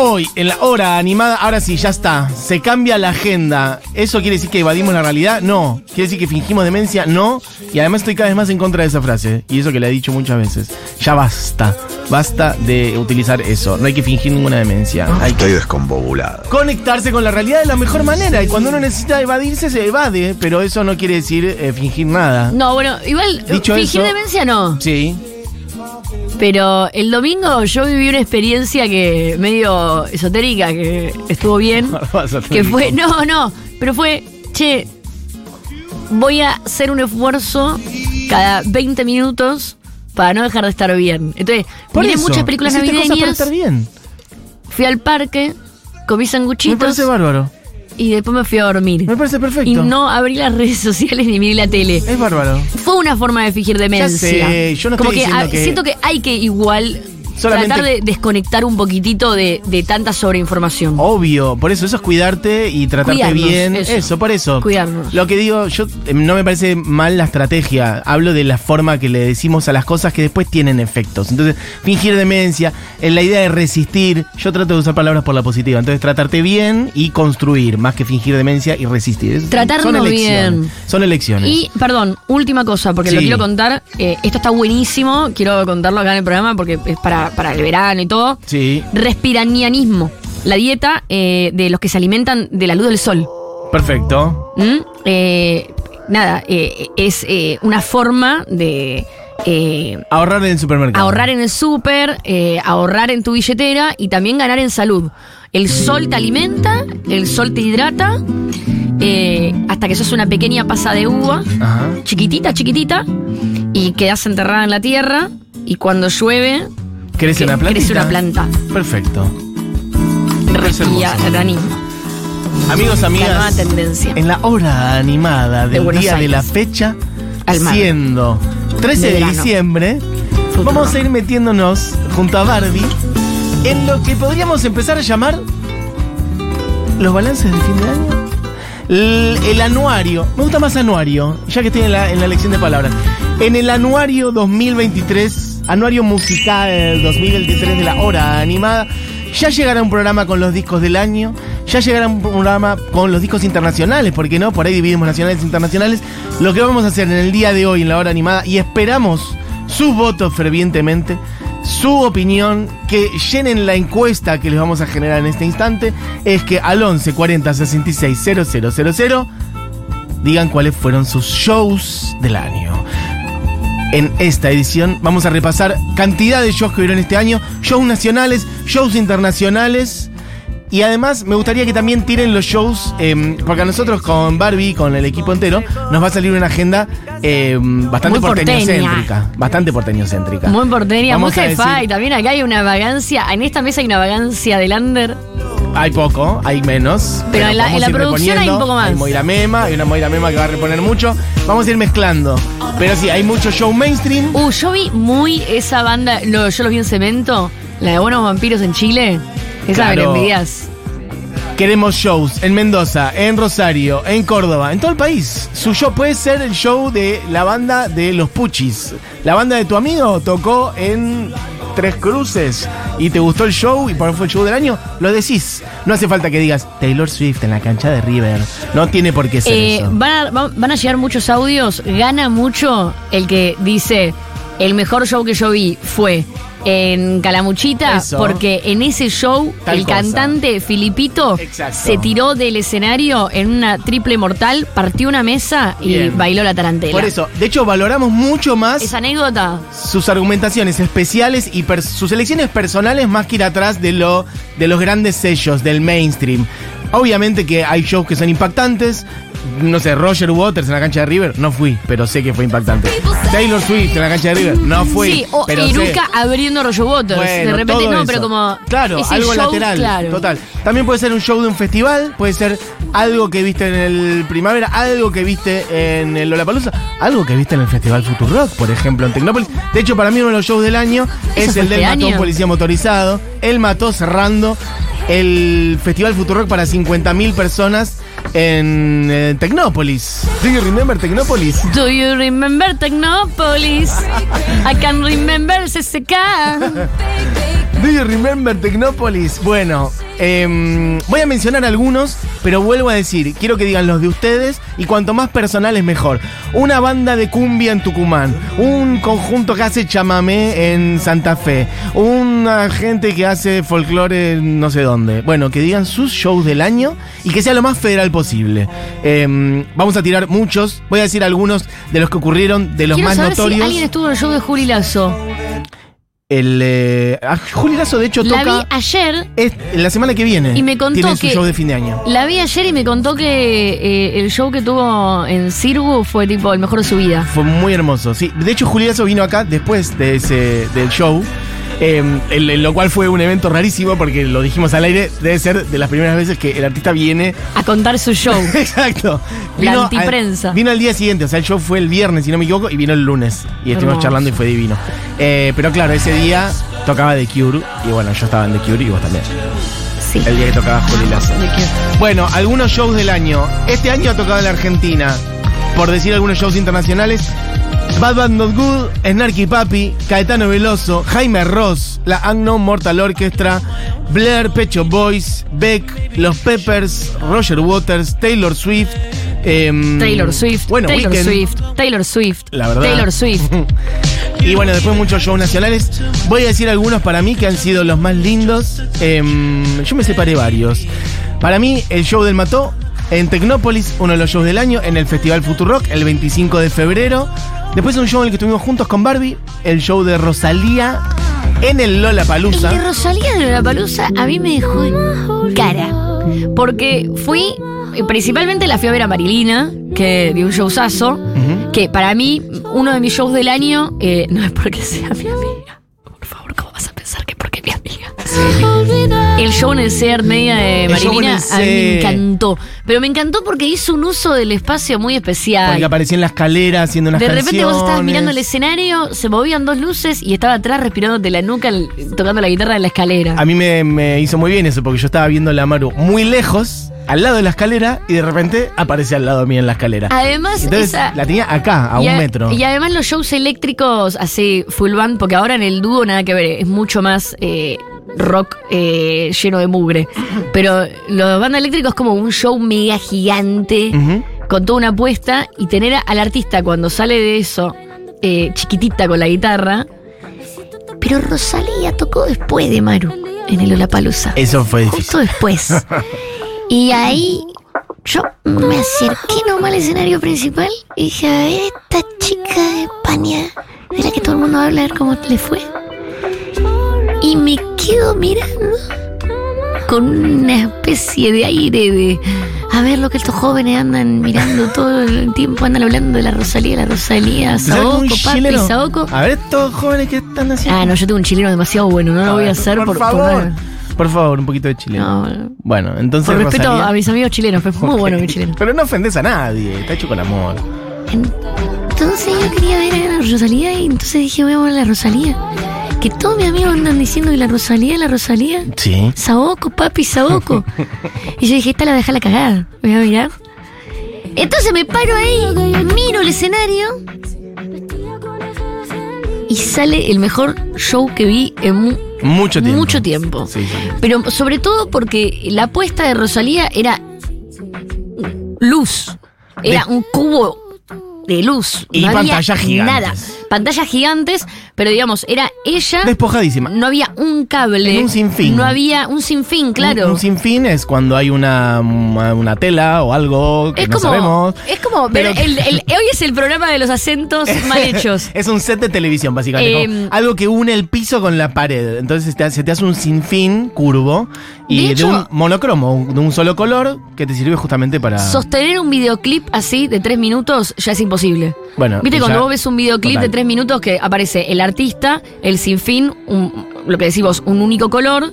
Hoy, en la hora animada, ahora sí, ya está. Se cambia la agenda. ¿Eso quiere decir que evadimos la realidad? No. ¿Quiere decir que fingimos demencia? No. Y además estoy cada vez más en contra de esa frase. Y eso que le he dicho muchas veces. Ya basta. Basta de utilizar eso. No hay que fingir ninguna demencia. Hay que Estoy descombobulado. conectarse con la realidad de la mejor manera. Y cuando uno necesita evadirse, se evade. Pero eso no quiere decir eh, fingir nada. No, bueno, igual Dicho fingir eso- demencia no. Sí. Pero el domingo yo viví una experiencia que medio esotérica, que estuvo bien. Que fue, no, no, pero fue, che, voy a hacer un esfuerzo cada 20 minutos para no dejar de estar bien. Entonces, Por miré eso, muchas películas hiciste cosas para navideñas, estar bien. fui al parque, comí Me sanguchitos parece bárbaro. Y después me fui a dormir. Me parece perfecto. Y no abrí las redes sociales ni miré la tele. Es bárbaro. Fue una forma de fingir demencia. sé, yo no Como estoy que, diciendo ah, que- siento que hay que igual Solamente- tratar de desconectar un poquitito de, de tanta sobreinformación. Obvio, por eso eso es cuidarte y tratarte Cuidarnos, bien. Eso. eso. por eso. Cuidarnos. Lo que digo, yo eh, no me parece mal la estrategia. Hablo de la forma que le decimos a las cosas que después tienen efectos. Entonces, fingir demencia, en la idea de resistir, yo trato de usar palabras por la positiva. Entonces, tratarte bien y construir, más que fingir demencia y resistir. Es- Tratarnos son elecciones. bien. Son elecciones. Y, perdón, última cosa, porque lo quiero contar. eh, esto está buenísimo, quiero contarlo acá en el programa porque es para, para el verano y todo. Sí, Respiranianismo, la dieta eh, de los que se alimentan de la luz del sol. perfecto. ¿Mm? Eh, nada, eh, es una forma de Ahorrar en el supermercado. ahorrar en el súper, ahorrar en tu billetera y también ganar en salud. El sol te alimenta, el sol te hidrata, eh, hasta que sos una pequeña pasa de uva, Ajá. chiquitita, chiquitita, y quedas enterrada en la tierra, y cuando llueve, ¿Crece una planta? crece una planta. Perfecto. hermoso. Respiranianismo, Amigos, la nueva amigas. tendencia. En la hora animada De del Buenos día de la fecha, Almagro. siendo 13 de, De diciembre, vamos a ir metiéndonos junto a Barbie en lo que podríamos empezar a llamar los balances de fin de año. El, el anuario, me gusta más anuario, ya que estoy en la, en la lección de palabras. En el anuario 2023, anuario musical 2023 de la hora animada, ya llegará un programa con los discos del año, ya llegará un programa con los discos internacionales, porque no, por ahí dividimos nacionales e internacionales. Lo que vamos a hacer en el día de hoy en la hora animada, y esperamos sus votos fervientemente, su opinión, que llenen la encuesta que les vamos a generar en este instante, es que al 11 40 66 000 digan cuáles fueron sus shows del año. En esta edición vamos a repasar cantidad de shows que hubieron este año, shows nacionales, shows internacionales. Y además me gustaría que también tiren los shows, eh, porque a nosotros con Barbie, con el equipo entero, nos va a salir una agenda eh, bastante Muy porteñocéntrica. Bastante porteñocéntrica. Muy porteña, muy Vamos a jefa, decir- y también acá hay una vagancia, en esta mesa hay una vagancia del under. Hay poco, hay menos. Pero en la- en la producción hay un poco más. Hay Moira Mema, hay una Moira Mema que va a reponer mucho. Vamos a ir mezclando. Pero sí, hay mucho show mainstream. Uh, yo vi muy esa banda, lo- yo los vi en Cemento, la de Buenos Vampiros en Chile. Esa me la Claro. envidias. Queremos shows en Mendoza, en Rosario, en Córdoba, en todo el país. Su show puede ser el show de la banda de los Puchis. La banda de tu amigo tocó en Tres Cruces y te gustó el show y por fue el show del año, lo decís. No hace falta que digas Taylor Swift en la cancha de River. No tiene por qué ser Eh, eso. van, a, van- van a llegar muchos audios, gana mucho el que dice, el mejor show que yo vi fue en Calamuchita, Eso. porque en ese show Tal el cosa. cantante Filipito Exacto. se tiró del escenario en una triple mortal, partió una mesa y bailó la tarantela. Por eso, de hecho, valoramos mucho más Esa anécdota, sus argumentaciones especiales y sus elecciones personales más que ir atrás de, lo, de los grandes sellos del mainstream. Obviamente que hay shows que son impactantes. No sé, Roger Waters en la cancha de River, no fui, pero sé que fue impactante. Taylor Swift en la cancha de River, no fui. sí, o pero sé. Iruka abriendo Rollo Waters. Bueno, de repente no, eso. pero como. Claro, algo show, lateral. claro. Total. También puede ser un show de un festival, puede ser algo que viste en el Primavera, algo que viste en el Lollapalooza, algo que viste en el Festival Futurock, por ejemplo, en Tecnópolis. De hecho, para mí uno de los shows del año ¿Eso es el del este Mató a un? Policía Motorizado. Él mató cerrando el Festival Futurock para 50.000 personas en eh, Tecnópolis. ¿Do you remember Tecnópolis? Do you remember Technopolis? I can remember CCK. Do you remember Tecnópolis? Bueno, em, voy a mencionar algunos, pero vuelvo a decir, quiero que digan los de ustedes y cuanto más personal es mejor. Una banda de cumbia en Tucumán, un conjunto que hace chamamé en Santa Fe, una gente que hace folclore en no sé dónde. Bueno, que digan sus shows del año y que sea lo más federal posible. Em, vamos a tirar muchos, voy a decir algunos de los que ocurrieron, de los Quiero más saber notorios. si alguien estuvo en el show de Juli Lazo. El, eh, ah, Juli Lazo, de hecho, La vi ayer. es- la semana que viene. Y me contó Tiene su que- show de fin de año. La vi ayer y me contó que eh, el show que tuvo en Sirgu fue tipo el mejor de su vida. Fue muy hermoso. Sí, de hecho, Juli Lazo vino acá después de ese, del show. Eh, el- el- lo cual fue un evento rarísimo porque lo dijimos al aire. Debe ser de las primeras veces que el artista viene. A contar su show. Exacto. La al- antiprensa. vino al día siguiente, o sea, el show fue el viernes, si no me equivoco, y vino el lunes. Y estuvimos Hermoso. charlando y fue divino. Eh, pero claro, ese día tocaba The Cure. Y bueno, yo estaba en The Cure y vos también. Sí. El día que tocaba Juli Lazo. Bueno, algunos shows del año. Este año ha tocado en la Argentina. Por decir algunos shows internacionales. Bad Bad Not Good, Snarky Papi, Caetano Veloso, Jaime Ross, la Unknown Mortal Orchestra, Blair, Pecho Boys, Beck, Los Peppers, Roger Waters, Taylor Swift. em, Taylor Swift, Bueno, Taylor Swift, Taylor Swift, La verdad. Taylor Swift. Y bueno, después muchos shows nacionales. Voy a decir algunos para mí que han sido los más lindos. Em, yo me separé varios. Para mí, el show del Mató en Tecnópolis, uno de los shows del año, en el Festival Futurock, el 25 de febrero. Después un show en el que estuvimos juntos con Barbie, el show de Rosalía en el Lola El de Palusa. Rosalía de la Palusa a mí me dejó en cara. Porque fui, eh, principalmente la fui a ver a Marilina, que dio un showzazo. Que para mí, uno de mis shows del año, eh, no es porque sea mi amiga. Por favor, ¿cómo vas a pensar que es porque es mi amiga? El show en el Seat Media de Marilina a mí me encantó. Pero me encantó porque hizo un uso del espacio muy especial. Porque aparecía en la escalera haciendo unas De repente vos estabas mirando el escenario, se movían dos luces y estaba atrás respirándote la nuca, el- tocando la guitarra en la escalera. A mí me, me hizo muy bien eso, porque yo estaba viendo la Maru muy lejos, al lado de la escalera, y de repente aparece al lado mío en la escalera. Además, Entonces esa- la tenía acá, a un a- metro. Y además los shows eléctricos así, full band, porque ahora en el dúo nada que ver, es mucho más eh, rock eh, lleno de mugre. Pero los bandas eléctricos es como un show mega gigante, con toda una apuesta, y tener a- al artista cuando sale de eso, eh, chiquitita con la guitarra. Pero Rosalía tocó después de Maru en el Olapalooza. Eso fue difícil. Justo después. Y ahí yo me acerqué nomás al escenario principal y dije, a ver, esta chica de España, de la que todo el mundo habla, a ver cómo le fue. Y me quedo mirando con una especie de aire de, a ver lo que estos jóvenes andan mirando todo el tiempo, andan hablando de la Rosalía, la Rosalía, ¿Sabes Saoco, papi? Saoco. A ver, estos jóvenes que están haciendo. Ah, no, yo tengo un chileno demasiado bueno, no lo voy a hacer por, favor. Por favor, un poquito de chileno. No, Bueno, entonces. por respeto Rosalía- a mis amigos chilenos, fue muy Ok. bueno mi chileno. Pero no ofendes a nadie, está hecho con amor. Entonces yo quería ver a la Rosalía y entonces dije, voy a ver a la Rosalía. Que todos mis amigos andan diciendo que la Rosalía, la Rosalía. Sí. Saoco, papi, Saoco. y yo dije, esta la deja la cagada. Voy a mirar. Entonces me paro ahí, miro el escenario. Y sale el mejor show que vi en mu- Mucho tiempo. mucho tiempo. Sí, sí. Pero sobre todo porque la apuesta de Rosalía era luz. Era De- un cubo de luz. Y no pantallas gigantes. Nada. Pantallas gigantes, pero digamos, era ella. Despojadísima. No había un cable. En un sinfín. No había un sinfín, claro. Un, un sinfín es cuando hay una, una tela o algo que es no como, sabemos. es como, Pero- pero el- el- hoy es el programa de los acentos mal hechos. es un set de televisión, básicamente. Eh, como algo que une el piso con la pared. Entonces te- se te hace un sinfín curvo y De un monocromo, de un solo color, que te sirve justamente para. Sostener un videoclip así de tres minutos ya es imposible. Bueno, Viste cuando ya- vos ves un videoclip Total. de tres minutos que aparece el artista, el sinfín, un- lo que decimos, un único color,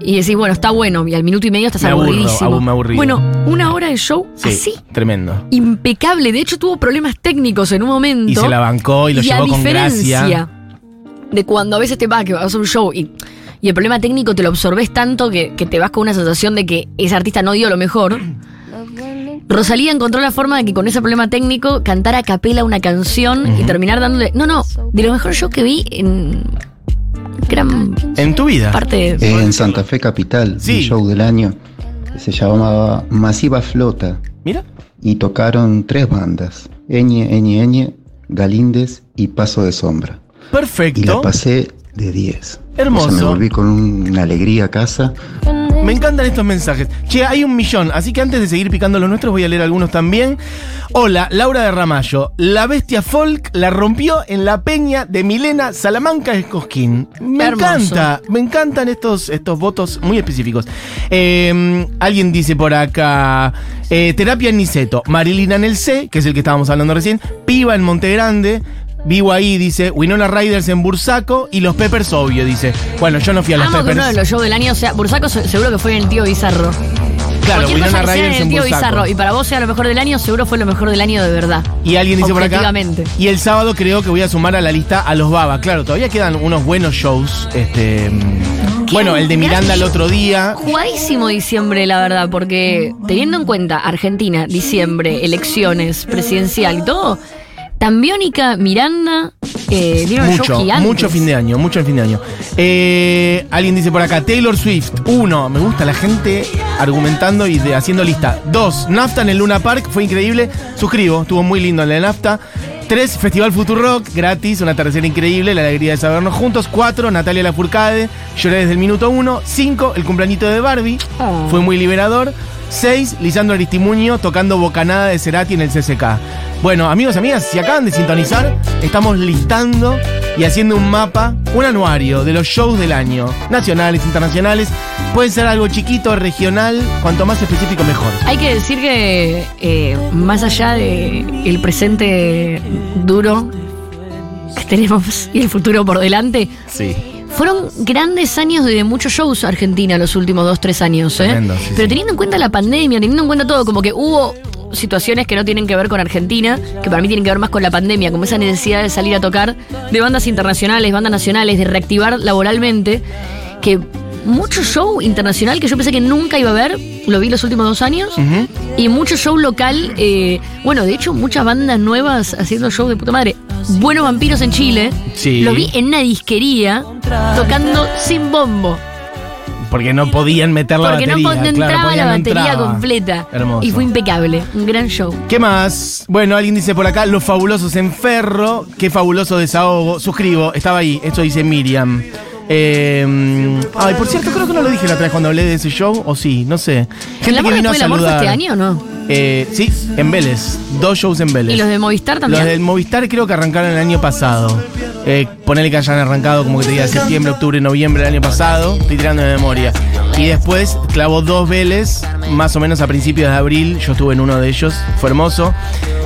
y decís, bueno, está bueno, y al minuto y medio estás Me aburro, aburridísimo. abu- me aburrí. Bueno, una hora de show Sí, así, tremendo. impecable. De hecho, tuvo problemas técnicos en un momento. Y se la bancó y lo a llevó con diferencia gracia. De cuando a veces te vas, que vas a un show y, y el problema técnico te lo absorbes tanto que, que te vas con una sensación de que ese artista no dio lo mejor. Rosalía encontró la forma de que con ese problema técnico cantara a capela una canción y terminar dándole. No, no, de lo mejor show que vi en gran En tu vida. parte. Eh, En Santa Fe Capital, Sí. un show del año que se llamaba Masiva Flota Mira. y tocaron tres bandas, Eñe, Eñe, Eñe, Galíndez y Paso de Sombra. Y la Perfecto. pasé de 10. Hermoso. O sea, me volví con un- una alegría a casa. Me encantan estos mensajes. Che, hay un millón, así que antes de seguir picando los nuestros voy a leer algunos también. Hola, Laura de Ramallo. La bestia folk la rompió en la peña de Milena Salamanca Escosquín. Me Hermoso. encanta, me encantan estos, estos votos muy específicos. Eh, alguien dice por acá, eh, terapia en Niceto, Marilina en el C, que es el que estábamos hablando recién, Piva en Monte Grande. Vivo ahí, dice, Winona Riders en Bursaco y los Peppers, obvio, dice. Bueno, yo no fui a los Amo que Peppers. uno de los shows del año sea. Bursaco se- seguro que fue en el tío Bizarro. Claro, Cualquier Winona cosa que sea Riders en el en tío Bursaco. Bizarro y para vos sea lo mejor del año, seguro fue lo mejor del año de verdad. Y alguien dice por acá. Objetivamente. Y el sábado creo que voy a sumar a la lista a los Baba. Claro, todavía quedan unos buenos shows. Este, mm, bueno, el de Miranda el otro día. Jugadísimo diciembre, la verdad, porque teniendo en cuenta Argentina, diciembre, elecciones, presidencial y todo, Tambiónica, Miranda, eh, dieron Mucho, mucho fin de año, mucho fin de año. Eh, alguien dice por acá, Taylor Swift. Uno, me gusta la gente argumentando y de- haciendo lista. Dos, Nafta en el Luna Park, fue increíble. Suscribo, estuvo muy lindo el de Nafta. Tres, Festival Rock, gratis, una tercera increíble, la alegría de sabernos juntos. Cuatro, Natalia Lafourcade, lloré desde el minuto uno. Cinco, el cumpleañito de Barbie, Oh. fue muy liberador. Seis, Lisandro Aristimuño tocando bocanada de Cerati en el CCK. Bueno, amigos, amigas, si acaban de sintonizar, estamos listando y haciendo un mapa, un anuario de los shows del año, nacionales, internacionales. Puede ser algo chiquito, regional, cuanto más específico mejor. Hay que decir que eh, más allá de el presente duro que tenemos y el futuro por delante, Sí. Fueron grandes años de muchos shows Argentina los últimos dos, tres años, ¿eh? Tremendo, sí, Pero teniendo en cuenta la pandemia, teniendo en cuenta todo, como que hubo situaciones que no tienen que ver con Argentina, que para mí tienen que ver más con la pandemia, como esa necesidad de salir a tocar de bandas internacionales, bandas nacionales, de reactivar laboralmente, que mucho show internacional que yo pensé que nunca iba a ver, lo vi los últimos dos años, y mucho show local, eh, bueno, de hecho muchas bandas nuevas haciendo show de puta madre. Buenos Vampiros en Chile, Sí. lo vi en una disquería tocando sin bombo. Porque no podían meter la Porque no, batería. po- no claro, entraba porque la no batería entraba. completa. Hermoso. Y fue impecable. Un gran show. ¿Qué más? Bueno, alguien dice por acá, los fabulosos en Ferro. Qué fabuloso desahogo. Suscribo, estaba ahí. Esto dice Miriam. Eh, ay, por cierto, creo que no lo dije la otra vez cuando hablé de ese show, o sí, no sé. ¿El Gente amor que vino a después del amor fue este año o no? Eh, sí, en Vélez. Dos shows en Vélez. ¿Y los de Movistar también? Los del Movistar creo que arrancaron el año pasado. Eh, ponele que hayan arrancado como que te diga septiembre, octubre, noviembre del año pasado. Estoy tirando de memoria. Y después clavó dos Vélez, más o menos a principios de abril. Yo estuve en uno de ellos. Fue hermoso.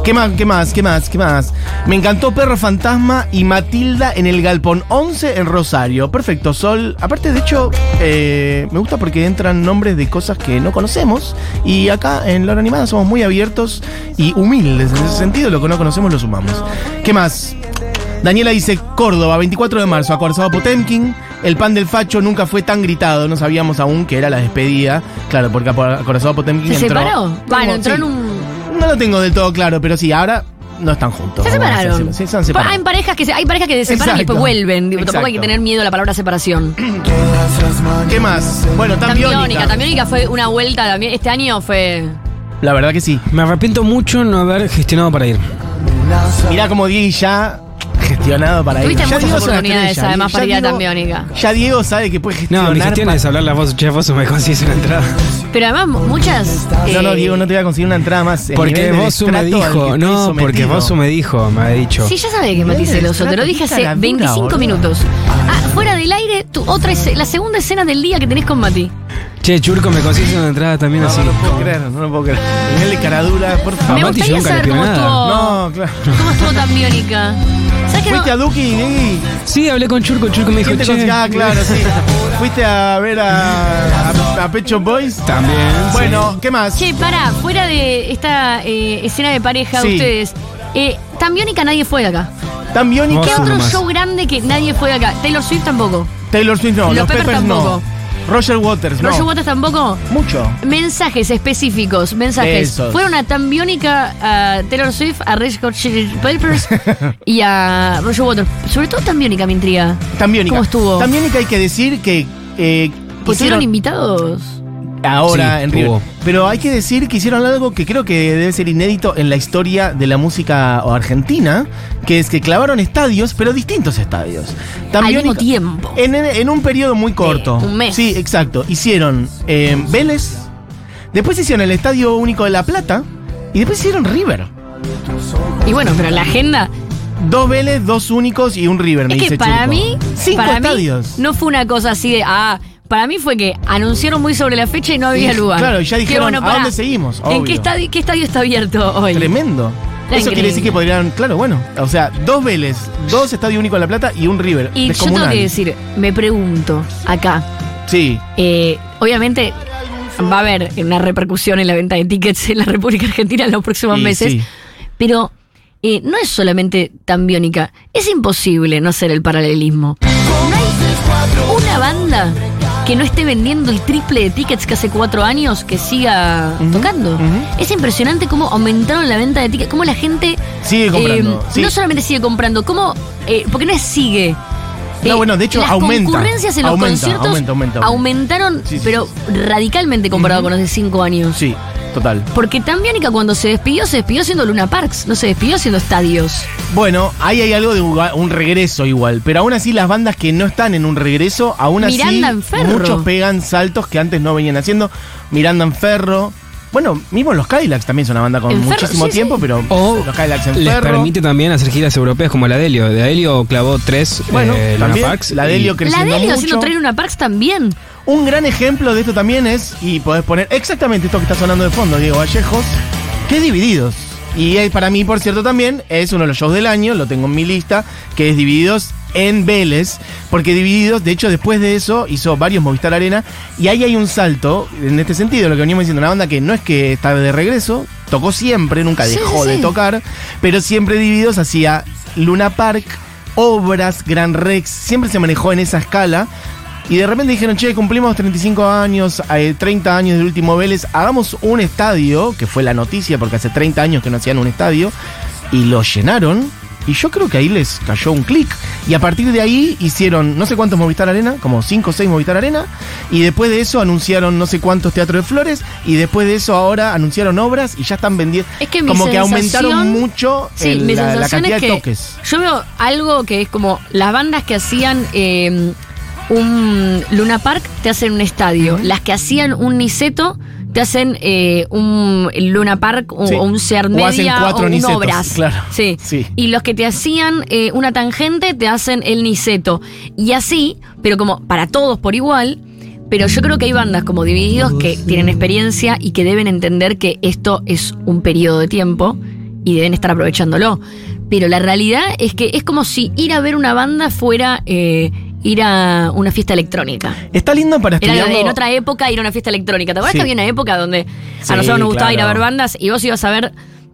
¿Qué más? ¿Qué más? ¿Qué más? ¿Qué más? Me encantó Perro Fantasma y Matilda en el Galpón 11 en Rosario. Perfecto, Sol. Aparte, de hecho, eh, me gusta porque entran nombres de cosas que no conocemos. Y acá en La Hora Animada somos muy abiertos y humildes. En ese sentido, lo que no conocemos lo sumamos. ¿Qué más? Daniela dice Córdoba, 24 de marzo, acorazado Potemkin. El pan del facho nunca fue tan gritado, no sabíamos aún que era la despedida. Claro, porque acorazado Potemkin ¿Se entró. separó? Bueno, entró Sí. en un. No lo tengo del todo claro, pero sí, ahora no están juntos. Se separaron. Sí, se han Pa- separado. Hay parejas que se, hay parejas que se separan y después vuelven. Digo, Tampoco hay que tener miedo a la palabra separación. ¿Qué más? Bueno, Tambiónica. Tambiónica. Fue una vuelta también. Este año fue. La verdad que sí. Me arrepiento mucho no haber gestionado para ir. Mirá como Diego ya gestionado para ir. Tuviste muchas es oportunidades, además, para ir a Tambiónica. Ya Diego sabe que puede gestionar. No, mi gestión pa- es hablarle a vos, che, vos me consigues una entrada. Pero además, muchas. No, no, eh, Diego, no te voy a conseguir una entrada más. El Porque nivel vos me al dijo, estoy no, porque sometido. vos me dijo, me ha dicho. Sí, ya sabe que de celoso, te lo dije hace destrato, qué 25 boludo. minutos. Ah, fuera del aire, tu otra escena- la segunda escena del día que tenés con Mati. Che, Churco, me consigues una entrada también No, así. no lo puedo creer, no lo puedo creer. Nivel de caradura, por Me favor. Mati, gustaría yo nunca le saber pido cómo nada. estuvo, No, claro. cómo estuvo Tambiónica. ¿Sabes que no? ¿Fuiste a Duki, Diegui? Sí, hablé con Churco, Churco me dijo, ¿Quién te che. consiguió? Ah, claro, sí. ¿Fuiste a ver a, a, a Pecho Boys? También. sí. Bueno, ¿qué más? Che, para, fuera de esta eh, escena de pareja de Sí. ustedes, eh, Tambiónica nadie fue de acá. Tambiónica. Vos ¿Qué otro más. show grande que nadie fue de acá? Taylor Swift tampoco. Taylor Swift no, Los los, Peppers Peppers, no. tampoco. Roger Waters, no. Roger Waters tampoco. Mucho. Mensajes específicos, mensajes. Esos. Fueron a Tan Biónica, a Taylor Swift, a Red Hot Chili Peppers y a Roger Waters. Sobre todo Tan Biónica me intriga. También ¿Cómo estuvo? También hay que decir que eh, hicieron invitados. Ahora Sí, en River. hubo. Pero hay que decir que hicieron algo que creo que debe ser inédito en la historia de la música argentina, que es que clavaron estadios, pero distintos estadios. Al También mismo tiempo. En, en un periodo muy corto. un mes. Sí, exacto. Hicieron eh, Vélez, después hicieron el Estadio Único de La Plata y después hicieron River. Y bueno, pero la agenda. Dos Vélez, dos únicos y un River, me Es que dice para Churco. mí. Cinco para estadios. mí no fue una cosa así de. Ah, para mí fue que anunciaron muy sobre la fecha y no había Y, lugar. claro, y ya dijeron, ¿a pará, dónde seguimos? ¿En qué estadio, qué estadio está abierto hoy? Tremendo. Eso quiere decir que podrían, claro, bueno, o sea, dos Vélez, dos Estadio Único en La Plata y un River. Y yo tengo que decir, me pregunto acá. Sí, eh, obviamente va a haber una repercusión en la venta de tickets en la República Argentina en los próximos meses. sí. Pero eh, no es solamente tan biónica. Es imposible no hacer el paralelismo. No hay una banda que no esté vendiendo el triple de tickets que hace cuatro años que siga tocando. Es impresionante cómo aumentaron la venta de tickets, cómo la gente Sigue comprando, eh, sí. no solamente sigue comprando, cómo eh, porque no es sigue. No, bueno, de hecho, las aumenta. concurrencias en los Aumenta, conciertos aumenta, aumenta, aumenta. aumentaron, Sí, sí, pero radicalmente comparado con los de cinco años. sí, total. Porque tan Biónica cuando se despidió, se despidió siendo Luna Parks, no se despidió siendo estadios. Bueno, ahí hay algo de un regreso igual, pero aún así las bandas que no están en un regreso, aún así Miranda en Ferro. muchos pegan saltos que antes no venían haciendo. Miranda en Ferro. Bueno, mismo los Cadillacs también son una banda con muchísimo sí, tiempo, sí. pero O los Cadillacs en les permite también hacer giras europeas como la Delio. De Delio clavó tres Bueno, eh, Luna Parks la y- Delio La creciendo Delio mucho. haciendo traer Luna Parks también. Un gran ejemplo de esto también es, y podés poner exactamente esto que está sonando de fondo, Diego Vallejos, que es Divididos. Y eh, para mí, por cierto, también es uno de los shows del año, lo tengo en mi lista, que es Divididos en Vélez, porque Divididos, de hecho, después de eso, hizo varios Movistar Arena, y ahí hay un salto, en este sentido, lo que veníamos diciendo, una banda que no es que está de regreso, tocó siempre, nunca Sí, dejó sí, de tocar, pero siempre Divididos hacía Luna Park, obras, Gran Rex, siempre se manejó en esa escala. Y de repente dijeron, che, cumplimos 35 años, eh, 30 años del último Vélez, hagamos un estadio, que fue la noticia porque hace 30 años que no hacían un estadio, y lo llenaron. Y yo creo que ahí les cayó un clic. Y a partir de ahí hicieron no sé cuántos Movistar Arena, como 5 o 6 Movistar Arena. Y después de eso anunciaron no sé cuántos Teatro de Flores. Y después de eso ahora anunciaron obras y ya están vendiendo. Es que mi como que aumentaron mucho Sí, el- mi la, la cantidad es de que toques. yo veo algo que es como las bandas que hacían eh, un Luna Park te hacen un estadio, las que hacían un Niceto te hacen eh, un Luna Park o Sí. o un O hacen Media cuatro o un Nicetos, Obras. claro. Sí. Sí. Y los que te hacían eh, una tangente te hacen el Niceto. Y así, pero como para todos por igual. Pero yo creo que hay bandas como Divididos que tienen experiencia y que deben entender que esto es un periodo de tiempo y deben estar aprovechándolo. Pero la realidad es que es como si ir a ver una banda fuera eh, ir a una fiesta electrónica. Está lindo para Era estudiarlo. en otra época ir a una fiesta electrónica. ¿Te acuerdas Sí. que había una época donde Sí, a nosotros nos gustaba ir a ver bandas y vos ibas a ver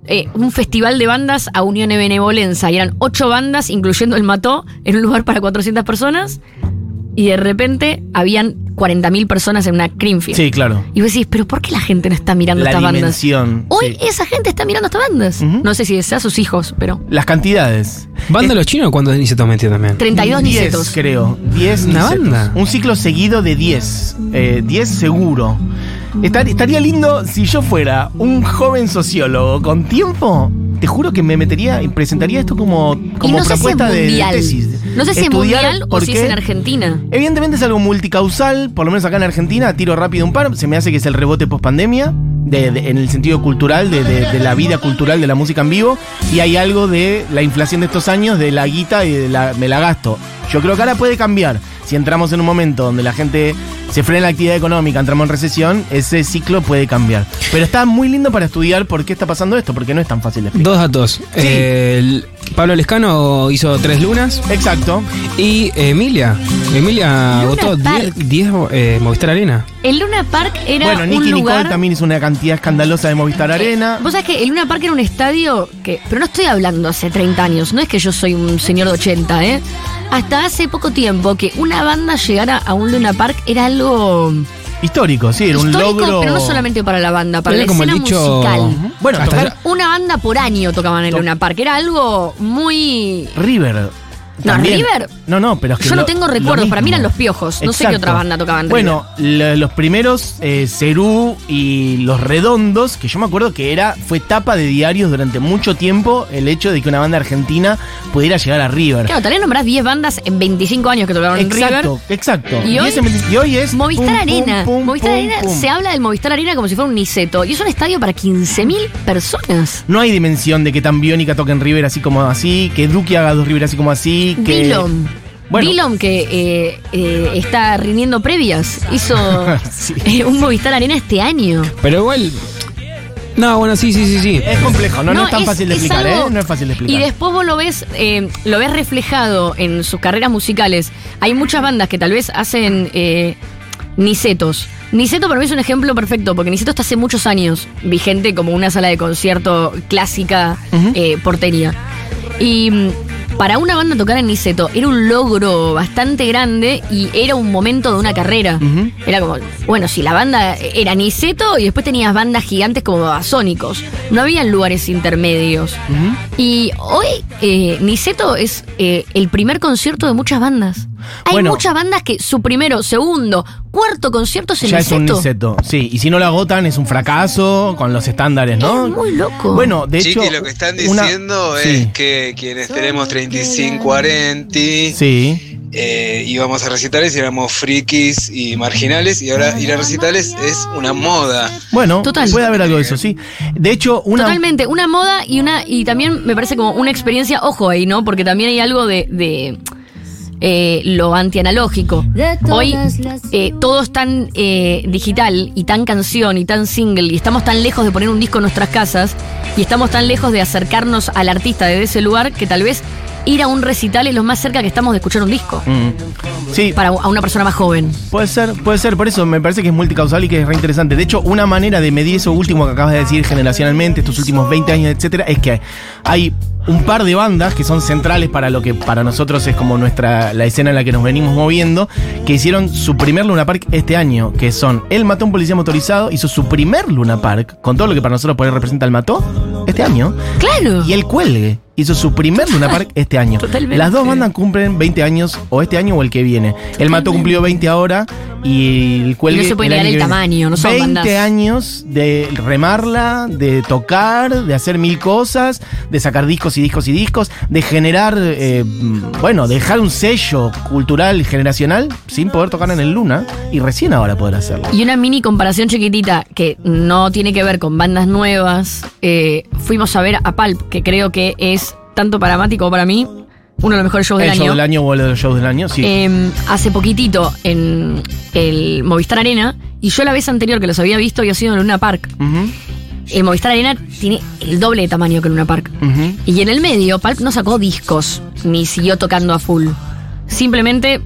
eh, un festival de bandas a Unión de Benevolencia y eran ocho bandas, incluyendo el Mató, en un lugar para 400 personas y de repente habían 40.000 personas en una Creamfield. Sí, claro. Y vos decís, ¿pero por qué la gente no está mirando La estas bandas? dimensión. Hoy sí. esa gente está mirando estas bandas. No sé si sea sus hijos, pero Las cantidades. ¿Banda de los chinos cuándo ni se metió también? 32 10, nicetos. creo. 10 Una nicetos. banda. Un ciclo seguido de 10. Eh, 10 seguro. Estar- estaría lindo si yo fuera un joven sociólogo con tiempo. Te juro que me metería y presentaría esto como, como no sé si es propuesta de- de, tesis. No sé si es mundial o si es en Argentina. Evidentemente es algo multicausal, por lo menos acá en Argentina, tiro rápido un par, se me hace que es el rebote post pandemia, en el sentido cultural, de, de- de la vida cultural de la música en vivo, y hay algo de la inflación de estos años, de la guita y de la me la gasto. Yo creo que ahora puede cambiar. Si entramos en un momento donde la gente se frena la actividad económica, entramos en recesión, ese ciclo puede cambiar. Pero está muy lindo para estudiar por qué está pasando esto, porque no es tan fácil de explicar. Dos datos. Eh, el- Pablo Lescano hizo Tres Lunas. Exacto. Y Emilia. Emilia Luna votó Park. 10 eh, Movistar Arena. El Luna Park era Bueno, un Nicky lugar... Nicole también hizo una cantidad escandalosa de Movistar Arena. Vos sabés que el Luna Park era un estadio que. Pero no estoy hablando hace 30 años, no es que yo soy un señor de 80, ¿eh? Hasta hace poco tiempo que una banda llegara a un Luna Park era algo Histórico, sí, era un histórico, logro. pero no solamente para la banda, para Era la escena dicho- musical. Bueno, Hasta tocar Una banda por año tocaban en Luna Park, era algo muy. River. No, también. River. No, no, pero es que Yo no lo- tengo lo recuerdos, para mí mismo. eran los piojos. No sé qué Exacto. otra banda tocaban en Bueno, lo- los primeros, eh, Cerú y Los Redondos, que yo me acuerdo que era, fue tapa de diarios durante mucho tiempo el hecho de que una banda argentina pudiera llegar a River. Claro, tal vez nombrás 10 bandas en 25 años que tocaron en River. Exacto, exacto. Y hoy- y es Movistar pum, Arena. pum, Movistar pum, Arena pum. se habla del Movistar Arena como si fuera un Niceto. Y es un estadio para 15.000 personas. No hay dimensión de que tan biónica toque en River así como así, que Duki haga dos River así como así, que. Dillom. Bueno. Dillom, que eh, eh, está rindiendo previas, hizo Sí. eh, un Movistar Arena este año. Pero igual. No, bueno, sí, sí, sí, sí. Es complejo, no, no, es tan fácil de explicar, algo- ¿eh? No es fácil de explicar. Y después vos lo ves, eh, lo ves reflejado en sus carreras musicales. Hay muchas bandas que tal vez hacen eh, Nicetos. Niceto para mí es un ejemplo perfecto, porque Niceto está hace muchos años vigente como una sala de concierto clásica eh, porteña. Y mm, para una banda tocar en Niceto era un logro bastante grande y era un momento de una carrera. Era como, bueno, si la banda era Niceto y después tenías bandas gigantes como Babasónicos. No habían lugares intermedios. Y hoy eh, Niceto es eh, el primer concierto de muchas bandas. Hay Bueno. muchas bandas que su primero, segundo, cuarto concierto es en Ya es un Niceto. Sí, y si no lo agotan es un fracaso con los estándares, ¿no? Es muy loco. Bueno, de hecho. Chiqui, lo que están una- diciendo Sí. es que quienes tenemos 35, 40 Sí. eh, íbamos a recitales y éramos frikis y marginales y ahora ir a recitales es una moda. Bueno, Total. puede haber algo de eso, sí. De hecho, una. Totalmente, una moda y una y también me parece como una experiencia, ojo ahí, ¿no? Porque también hay algo de, de, eh, lo antianalógico. Hoy eh, todo es tan eh, digital y tan canción y tan single y estamos tan lejos de poner un disco en nuestras casas y estamos tan lejos de acercarnos al artista desde ese lugar que tal vez ir a un recital es lo más cerca que estamos de escuchar un disco Mm. Sí, para a una persona más joven. Puede ser, puede ser, por eso me parece que es multicausal y que es re interesante. De hecho, una manera de medir eso último que acabas de decir generacionalmente, estos últimos 20 años, etcétera, es que hay un par de bandas que son centrales para lo que para nosotros es como nuestra la escena en la que nos venimos moviendo, que hicieron su primer Luna Park este año, que son El Mató a un policía motorizado, hizo su primer Luna Park, con todo lo que para nosotros por ahí representa el Mató, este año. Claro. Y el Cuelgue hizo su primer Luna Park este año. Totalmente. Las dos bandas cumplen 20 años, o este año o el que viene. El Mato cumplió 20 ahora y el Cuelgue. Y no se puede el negar tamaño, no son 20 bandas. años de remarla, de tocar, de hacer mil cosas, de sacar discos y discos y discos, de generar, eh, bueno, dejar un sello cultural generacional sin poder tocar en el Luna y recién ahora poder hacerlo. Y una mini comparación chiquitita que no tiene que ver con bandas nuevas. eh, fuimos a ver a Pulp, que creo que es tanto para Mati como para mí uno de los mejores shows El del show año. del año o el de los shows del año, sí. Eh, hace poquitito en el Movistar Arena. Y yo la vez anterior que los había visto había sido en Luna Park. Ujú, El Movistar Arena tiene el doble de tamaño que Luna Park. ujú. Y en el medio, Pulp no sacó discos, ni siguió tocando a full. Simplemente,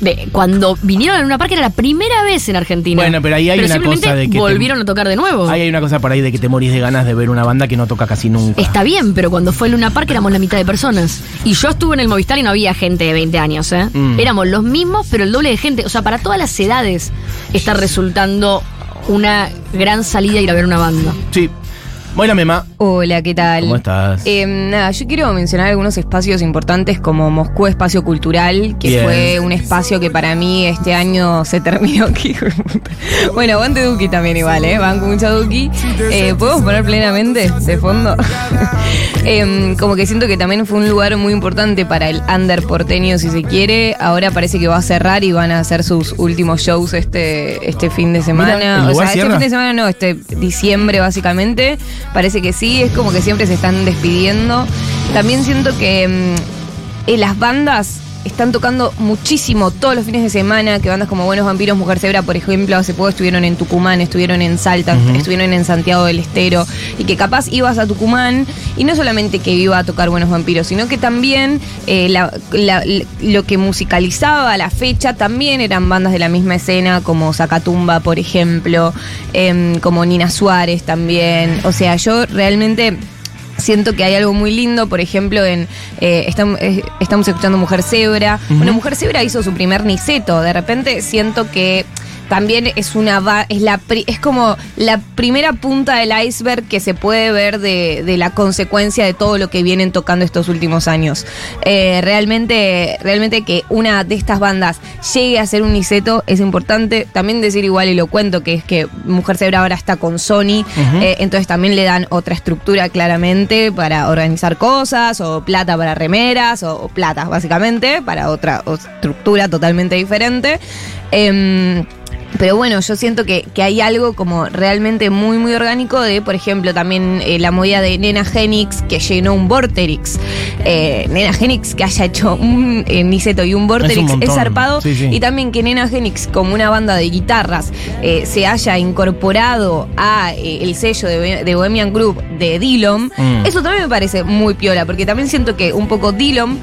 de, cuando vinieron a Luna Park era la primera vez en Argentina. Bueno, pero ahí hay una simplemente cosa de que te- volvieron a tocar de nuevo. Ahí hay una cosa por ahí de que te morís de ganas de ver una banda que no toca casi nunca. Está bien, pero cuando fue Luna Park éramos la mitad de personas. Y yo estuve en el Movistar y no había gente de 20 años, ¿eh? Mm. Éramos los mismos, pero el doble de gente. O sea, para todas las edades está resultando una gran salida ir a ver una banda. Sí. Buena mema. Hola, ¿qué tal? ¿Cómo estás? Eh, nada, yo quiero mencionar algunos espacios importantes como Moscú Espacio Cultural, que Bien. fue un espacio que para mí este año se terminó. Bueno, aguante Duki también igual, ¿eh? Banco mucho Duki. Eh, ¿Podemos poner plenamente de fondo? Em, como que siento que también fue un lugar muy importante para el under porteño, si se quiere. Ahora parece que va a cerrar y van a hacer sus últimos shows este, este fin de semana. Mira, ¿el o sea, cierra? este fin de semana no, este diciembre básicamente. Parece que sí, es como que siempre se están despidiendo. También siento que mm, eh, las bandas están tocando muchísimo todos los fines de semana, que bandas como Buenos Vampiros, Mujer Zebra, por ejemplo, hace poco estuvieron en Tucumán, estuvieron en Salta, estuvieron en Santiago del Estero, y que capaz ibas a Tucumán, y no solamente que iba a tocar Buenos Vampiros, sino que también eh, la- la- lo que musicalizaba la fecha también eran bandas de la misma escena, como Zacatumba, por ejemplo, em, como Nina Suárez también. O sea, yo realmente siento que hay algo muy lindo, por ejemplo, en eh, estam- eh, estamos escuchando Mujer Zebra. Bueno, Mujer Zebra hizo su primer niceto. De repente siento que también es una es la es como la primera punta del iceberg que se puede ver de, de la consecuencia de todo lo que vienen tocando estos últimos años. Eh, realmente, realmente que una de estas bandas llegue a ser un niceto es importante. También decir igual y lo cuento que es que Mujer Zebra ahora está con Sony, eh, entonces también le dan otra estructura claramente para organizar cosas o plata para remeras o, o plata básicamente para otra o- estructura totalmente diferente. Em, pero bueno, yo siento que, que hay algo como realmente muy, muy orgánico de, por ejemplo, también eh, la movida de Nena Genix que llenó un Vorterix. Eh, Nena Genix que haya hecho un eh, Niceto y un Vorterix es, zarpado. Sí, sí. Y también que Nena Genix, como una banda de guitarras, eh, se haya incorporado a el sello de, de Bohemian Group de Dillom. Mm. Eso también me parece muy piola, porque también siento que un poco Dillom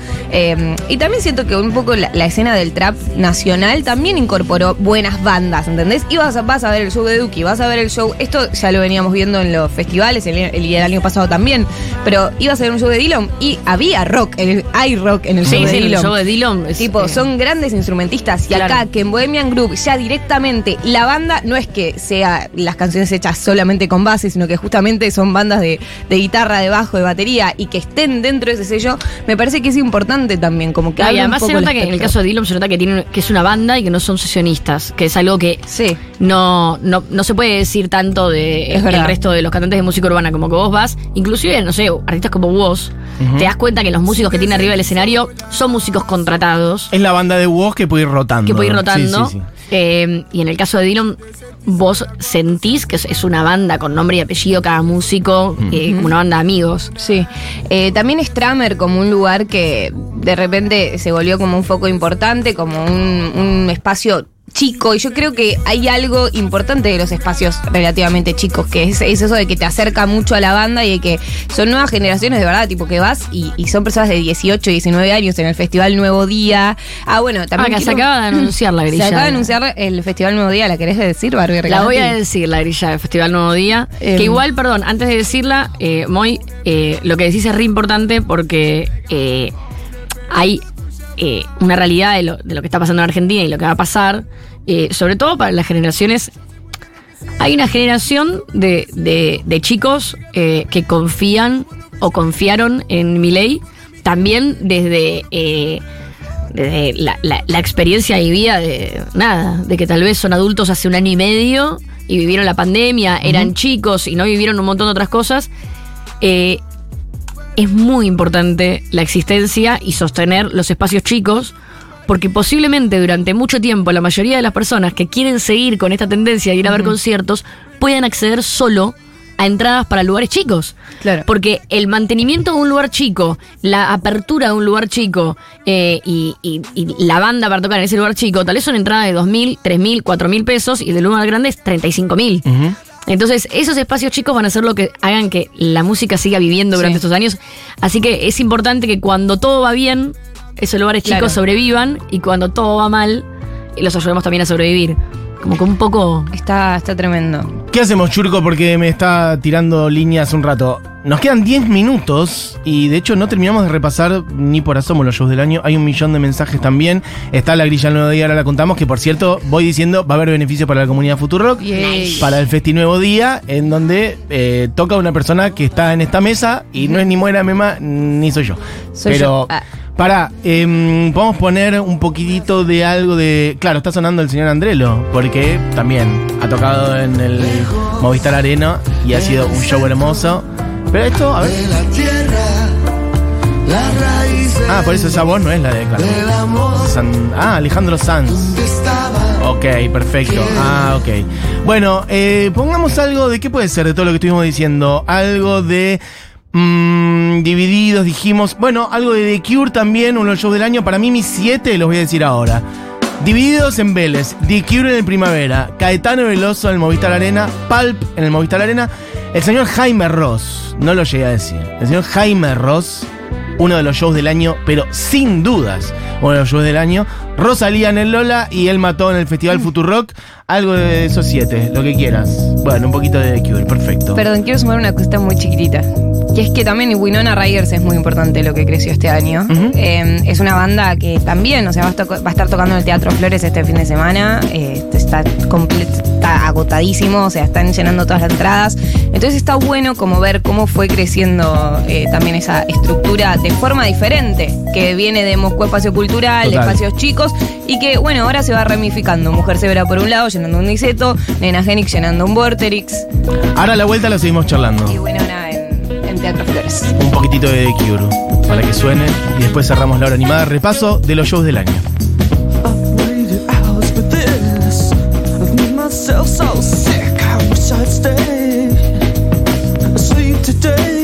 y también siento que un poco la, la escena del trap nacional también incorporó buenas bandas, ¿entendés? Y vas a, vas a ver el show de Duki, vas a ver el show, esto ya lo veníamos viendo en los festivales, el, el, el año pasado también, pero ibas a ver un show de Dillom y había rock, el- hay rock en el show Sí, de sí, el Dillom. show de Dillom es, Tipo, eh, son grandes instrumentistas. Y Claro. acá, que en Bohemian Group ya directamente la banda no es que sea las canciones hechas solamente con base, sino que justamente son bandas de, de guitarra, de bajo, de batería y que estén dentro de ese sello, me parece que es importante también. Como que y abre un además se nota que en el caso de Dillom se nota que tiene que es una banda y que no son sesionistas, que es algo que Sí. no, no, no se puede decir tanto de Es el resto de los cantantes de música urbana, como que vos vas, inclusive, no sé, artistas como vos, te das cuenta que los músicos que tienen arriba del escenario son músicos contratados, Es la banda de Woz que puede ir rotando. que pueden ir rotando. Sí, sí, sí. Eh, y en el caso de Dillon, vos sentís que es, es una banda con nombre y apellido cada músico, eh, como una banda de amigos. Sí. Eh, también Stramer como un lugar que de repente se volvió como un foco importante, como un, un espacio chico. Y yo creo que hay algo importante de los espacios relativamente chicos, que es, es eso de que te acerca mucho a la banda y de que son nuevas generaciones de verdad, tipo que vas y, y son personas de 18, 19 años en el Festival Nuevo Día. Ah, bueno, también. Ah, que se acaba de anunciar la Se grilla. acaba de anunciar el Festival Nuevo Día, ¿la querés decir, Barbie? La voy a decir, la grilla del Festival Nuevo Día. Em. que igual, perdón, antes de decirla, eh, Moy, eh, lo que decís es re importante porque eh, hay eh, una realidad de lo, de lo que está pasando en Argentina y lo que va a pasar, eh, sobre todo para las generaciones. Hay una generación de, de- de chicos eh, que confían o confiaron en Milei, también desde, eh, desde la, la- la experiencia vivida de nada, de que tal vez son adultos hace un año y medio y vivieron la pandemia, eran chicos y no vivieron un montón de otras cosas. Eh, es muy importante la existencia y sostener los espacios chicos, porque posiblemente durante mucho tiempo la mayoría de las personas que quieren seguir con esta tendencia de ir a ver conciertos puedan acceder solo a entradas para lugares chicos. Claro. Porque el mantenimiento de un lugar chico, la apertura de un lugar chico eh, y, y- y la banda para tocar en ese lugar chico, tal vez son entradas de 2.000, 3.000, 4.000 pesos y del lugar grande es 35.000. Ujú. Entonces, esos espacios chicos van a ser lo que hagan que la música siga viviendo durante Sí. estos años. Así que es importante que cuando todo va bien, esos lugares Claro. chicos sobrevivan y cuando todo va mal, los ayudemos también a sobrevivir. Como que un poco. Está, está tremendo. ¿Qué hacemos, Churco? Porque me está tirando líneas un rato. Nos quedan 10 minutos y de hecho no terminamos de repasar ni por asomo los shows del año. Hay un millón de mensajes también. Está la grilla del nuevo día, ahora la contamos, que por cierto, voy diciendo, va a haber beneficio para la comunidad Futurock. Yay. Para el Festi Nuevo Día, en donde eh, toca una persona que está en esta mesa y no es ni Muera Mema ni soy yo. Soy Pero, yo. Ah. Para, em, podemos poner un poquitito de algo de. Claro, está sonando el señor Andrelo, porque también ha tocado en el Movistar Arena y ha sido un show hermoso. Pero esto, a ver. Ah, por eso esa voz no es la de. Claro. San- ah, Alejandro Sanz. Ok, perfecto. Ah, ok. Bueno, eh, pongamos algo de qué puede ser de todo lo que estuvimos diciendo. Algo de Mm, divididos, dijimos. Bueno, algo de The Cure también, uno de los shows del año. Para mí, mis siete los voy a decir ahora. Divididos en Vélez, The Cure en el Primavera, Caetano Veloso en el Movistar Arena, Pulp en el Movistar Arena, el señor Jaime Ross, no lo llegué a decir, el señor Jaime Ross, uno de los shows del año, pero sin dudas, uno de los shows del año, Rosalía en el Lola y él mató en el Festival Futurock, algo de esos siete, lo que quieras. Bueno, un poquito de The Cure, perfecto. Perdón, quiero sumar una cuestión muy chiquitita. Que es que también Winona Riders es muy importante lo que creció este año. Eh, es una banda que también, o sea, va a, toco- va a estar tocando en el Teatro Flores este fin de semana. Eh, está, está agotadísimo, o sea, están llenando todas las entradas. Entonces está bueno como ver cómo fue creciendo eh, también esa estructura de forma diferente, que viene de Moscú Espacio Cultural, de espacios chicos, y que, bueno, ahora se va ramificando. Mujer Severa por un lado, llenando un Niceto, Nena Genix llenando un Vorterix, Ahora a la vuelta lo seguimos charlando. y en Teatro Flores. Un poquitito de The Cure, para que suene, y después cerramos la hora animada. Repaso de los shows del año. waited hours for this. I've made myself so sick. I wish I'd stay asleep today.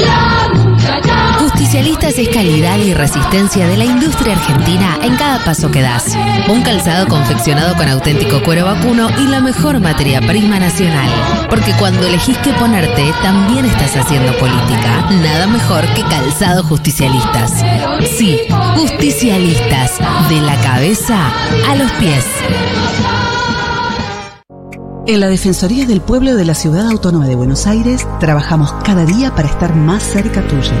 Fantasmas. Justicialista Especialistas es calidad y resistencia de la industria argentina en cada paso que das. Un calzado confeccionado con auténtico cuero vacuno y la mejor materia prima nacional. Porque cuando elegís qué ponerte, también estás haciendo política. Nada mejor que calzado justicialistas. Sí, justicialistas. De la cabeza a los pies. En la Defensoría del Pueblo de la Ciudad Autónoma de Buenos Aires trabajamos cada día para estar más cerca tuyo.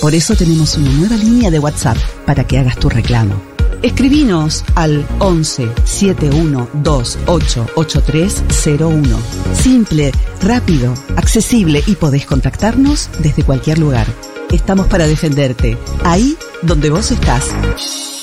Por eso tenemos una nueva línea de WhatsApp para que hagas tu reclamo. Escribinos al 11 71 28 8301. Simple, rápido, accesible y podés contactarnos desde cualquier lugar. Estamos para defenderte, ahí donde vos estás.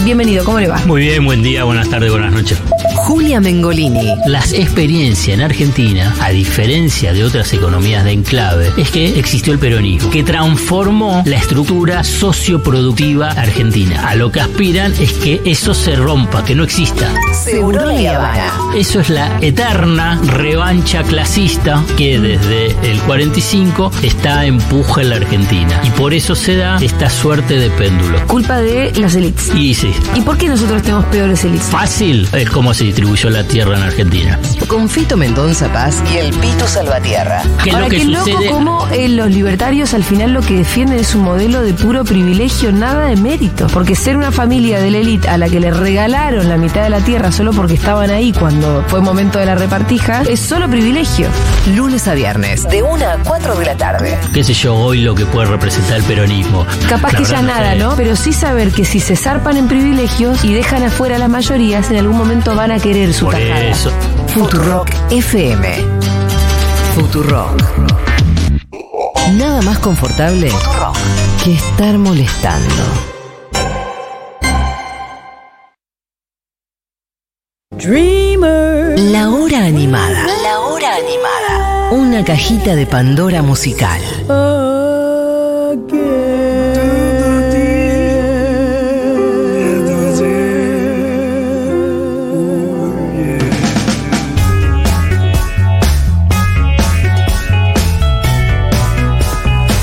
Bienvenido, ¿cómo le va? Muy bien, buen día, buenas tardes, buenas noches. Julia Mengolini. Las experiencias en Argentina, a diferencia de otras economías de enclave, es que existió el peronismo, que transformó la estructura socioproductiva argentina. A lo que aspiran es que eso se rompa, que no exista. Seguro Habana. Eso es la eterna revancha clasista que desde el 45 está empuja en la Argentina. Y por eso se da esta suerte de péndulo. Culpa de las élites. Y sí, ¿Y por qué nosotros tenemos peores élites? fácil es como se distribuyó la tierra en Argentina. Con Fito Mendonza Paz y el Pitu Salvatierra. ¿Qué es Ahora, lo que qué loco cómo eh, los libertarios al final lo que defienden es un modelo de puro privilegio, nada de mérito. Porque ser una familia de la élite a la que le regalaron la mitad de la tierra solo porque estaban ahí cuando fue momento de la repartija, es solo privilegio. Lunes a viernes, de 1 a 4 de la tarde. qué sé yo, hoy lo que puede representar el peronismo. Capaz La que ya nada, sé. ¿no? Pero sí saber que si se zarpan en privilegios y dejan afuera a las mayorías, en algún momento van a querer su Por tajada. eso. Futurock FM. Futurock. Nada más confortable que estar molestando. La hora animada. La hora animada. Una cajita de Pandora musical.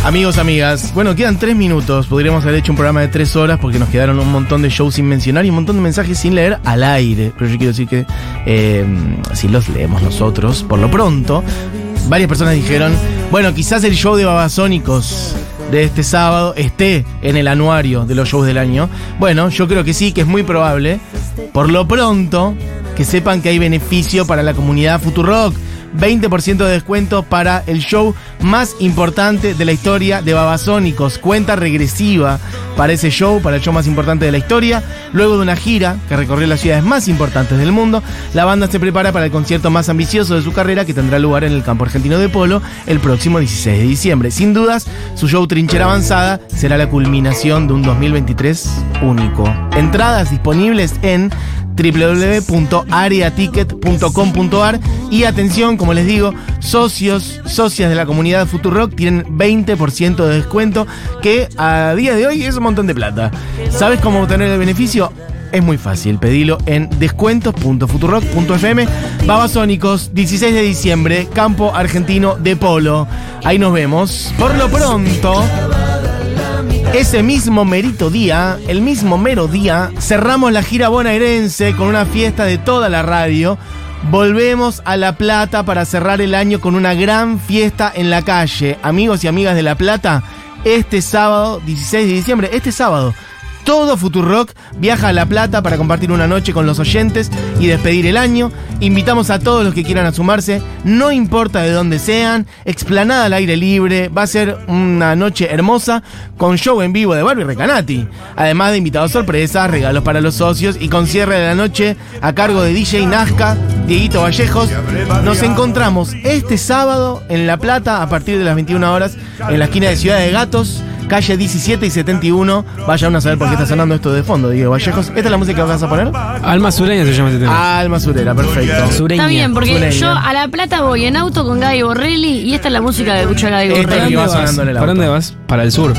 Amigos, amigas, bueno, quedan tres minutos. Podríamos haber hecho un programa de tres horas porque nos quedaron un montón de shows sin mencionar y un montón de mensajes sin leer al aire. Pero yo quiero decir que eh, si los leemos nosotros, por lo pronto, varias personas dijeron, bueno, quizás el show de Babasónicos de este sábado esté en el anuario de los shows del año. Bueno, yo creo que sí, que es muy probable. Por lo pronto, que sepan que hay beneficio para la comunidad Futurock. 20% de descuento para el show más importante de la historia de Babasónicos. Cuenta regresiva para ese show, para el show más importante de la historia. Luego de una gira que recorrió las ciudades más importantes del mundo, la banda se prepara para el concierto más ambicioso de su carrera que tendrá lugar en el campo argentino de polo el próximo 16 de diciembre. Sin dudas, su show Trinchera Avanzada será la culminación de un 2023 único. Entradas disponibles en www.areaticket.com.ar y atención, como les digo, socios, socias de la comunidad Futurock tienen 20% de descuento que a día de hoy es un montón de plata. ¿Sabes cómo obtener el beneficio? Es muy fácil, pedilo en descuentos.futurock.fm. Babasónicos, 16 de diciembre, Campo Argentino de Polo. Ahí nos vemos. Por lo pronto, ese mismo merito día, el mismo mero día, cerramos la gira bonaerense con una fiesta de toda la radio. Volvemos a La Plata para cerrar el año con una gran fiesta en la calle. Amigos y amigas de La Plata, este sábado, 16 de diciembre, este sábado, todo Futurock viaja a La Plata para compartir una noche con los oyentes y despedir el año. Invitamos a todos los que quieran a sumarse, no importa de dónde sean, explanada al aire libre, va a ser una noche hermosa con show en vivo de Barbie Recanati. Además de invitados sorpresas, regalos para los socios y con cierre de la noche a cargo de DJ Nazca, Dieguito Vallejos. Nos encontramos este sábado en La Plata a partir de las 21 horas en la esquina de Ciudad de Gatos calle 17 y 71. Vaya uno a saber por qué está sonando esto de fondo, Diego Vallejos. ¿Esta es la música que vas a poner? Alma Sureña se llama este tema. Alma Surera, perfecto. Sureña. Está bien, porque Sureña. yo a La Plata voy en auto con Gaby Borrelli y esta es la música que escucha Gaby Esta Borrelli. que va ¿Para dónde sonando en el vas? ¿Para auto. dónde vas? Para el sur.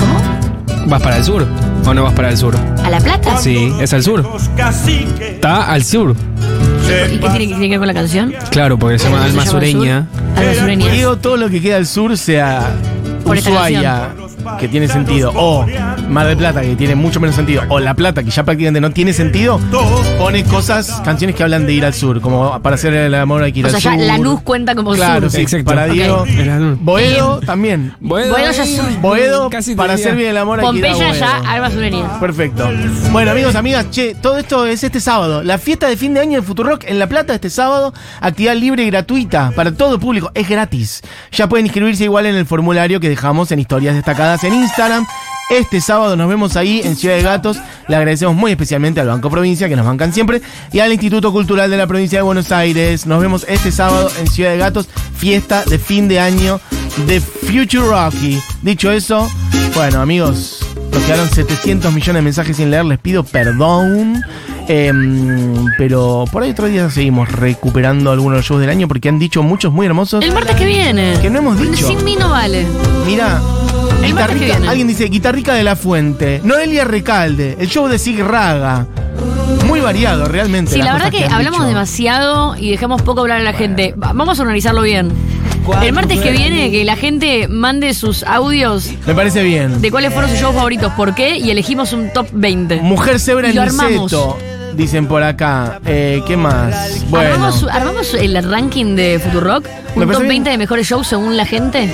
¿Cómo? ¿Vas para el sur? ¿O no vas para el sur? ¿A La Plata? Sí, es al sur. Está al sur. ¿Y qué tiene que tiene que ver con la canción? Claro, porque se llama ¿Se Alma Sureña. Alba Sureña. Digo todo lo que queda al sur sea 不帅呀。Que tiene sentido, o Mar del Plata, que tiene mucho menos sentido, o La Plata, que ya prácticamente no tiene sentido, pone cosas, canciones que hablan de ir al sur, como para hacer el amor hay que ir O sea, al ya sur. Lanús cuenta como Claro, sur. sí, para Ok. Diego. Lanús. Boedo también. Boedo, Boedo ya es sur. Boedo, Casi te para diría. hacer bien el amor hay que ir a Pompeya ya. Alba Sureña. Perfecto. Bueno, amigos, amigas, che, todo esto es este sábado. La fiesta de fin de año de Futurock en La Plata este sábado. Actividad libre y gratuita para todo público. Es gratis. Ya pueden inscribirse igual en el formulario que dejamos en historias destacadas en Instagram. Este sábado nos vemos ahí en Ciudad de Gatos. Le agradecemos muy especialmente al Banco Provincia, que nos bancan siempre, y al Instituto Cultural de la Provincia de Buenos Aires. Nos vemos este sábado en Ciudad de Gatos, fiesta de fin de año de Future Rocky. Dicho eso, bueno, amigos, nos quedaron 700 millones de mensajes sin leer, les pido perdón. Em, pero por ahí otro día seguimos recuperando algunos de los shows del año porque han dicho muchos muy hermosos El martes que viene. que no hemos dicho. Sin mí no vale. Mira, Guitarrica- alguien dice Guitarrica de la Fuente, Noelia Recalde, el show de Sig Raga. Muy variado, realmente. Sí, la verdad que, hablamos dicho. demasiado y dejamos poco hablar a la gente. Va- Vamos a organizarlo bien. El martes que viene, que la gente mande sus audios Me parece bien. de cuáles fueron sus shows favoritos, por qué, y elegimos un top 20. Mujer Zebra Y en. Niceto, dicen por acá. Eh, ¿Qué más? Bueno. ¿Armamos, armamos el ranking de Futurock? ¿Un top bien. 20 de mejores shows según la gente?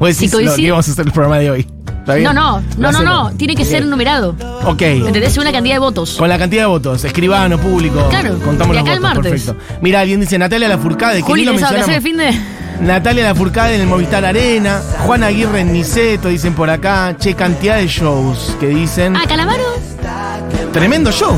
Decís si lo coincide- que íbamos a hacer el programa de hoy. ¿Está bien? No, no, Lo no, no, no. Tiene que ser numerado. Ok. ¿Entendés? La cantidad de votos. Con la cantidad de votos, escribano, público. Claro, Contamos de los acá al votos, martes. perfecto. Mira, alguien dice Natalia Lafourcade, que ni lo ¿tenés algo que hacer mencionamos. fin de...? Natalia Lafourcade en el Movistar Arena, Juan Aguirre en Niceto, dicen por acá. Che, cantidad de shows que dicen. Ah, Calamaro. Tremendo show.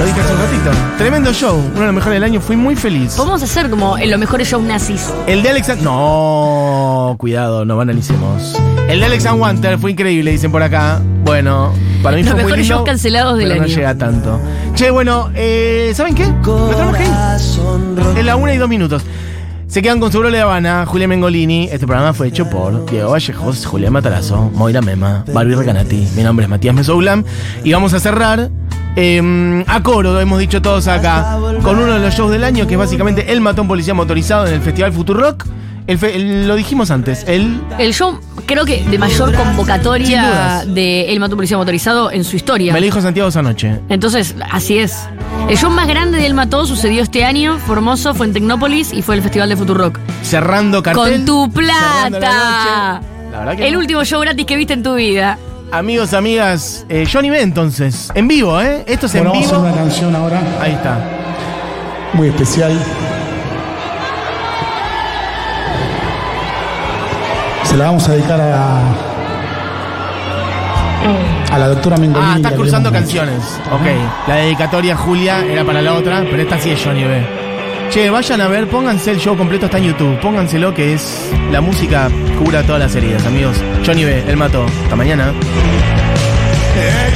Lo dije hace un ratito. Tremendo show. Uno de los mejores del año. Fui muy feliz. Podemos hacer como en los mejores shows nazis. El de Alexander. No, cuidado, no banalicemos. El de Alexander Wanter fue increíble, dicen por acá. Bueno, para mí Los fue muy mejores lindo, shows cancelados del pero año. No llega tanto. Che, bueno, eh, ¿saben qué? Nos tenemos que ir. Es la una y dos minutos. Se quedan con Seguro de Habana, Julia Mengolini. Este programa fue hecho por Diego Vallejos, Julián Matarazo, Moira Mema, Barbie Recanati. Mi nombre es Matías Mesoulam. Y vamos a cerrar eh, a coro, hemos dicho todos acá, con uno de los shows del año, que es básicamente El Matón Policía Motorizado en el Festival Futurock. El fe- el- lo dijimos antes, el El show, creo que de mayor convocatoria de El Mató Policía Motorizado en su historia. me lo dijo Santiago esa noche. Entonces, así es. El show más grande de El Mató sucedió este año, Formoso, fue en Tecnópolis y fue el Festival de Futurock. Cerrando cartel. Con tu la plata. noche. La verdad que El no. último show gratis que viste en tu vida. Amigos, amigas, eh, Johnny B entonces, en vivo, ¿eh? Esto es Bueno, en vamos a vivo. hacer una canción ahora Ahí está. muy especial. Se la vamos a dedicar a, a la doctora Mengolini. Ah, estás cruzando canciones. Ok. La dedicatoria Julia era para la otra, pero esta sí es Johnny B. Che, vayan a ver, pónganse el show completo, está en YouTube. Pónganselo que es la música cura todas las heridas, amigos. Johnny B, él mató. Hasta mañana. Eh,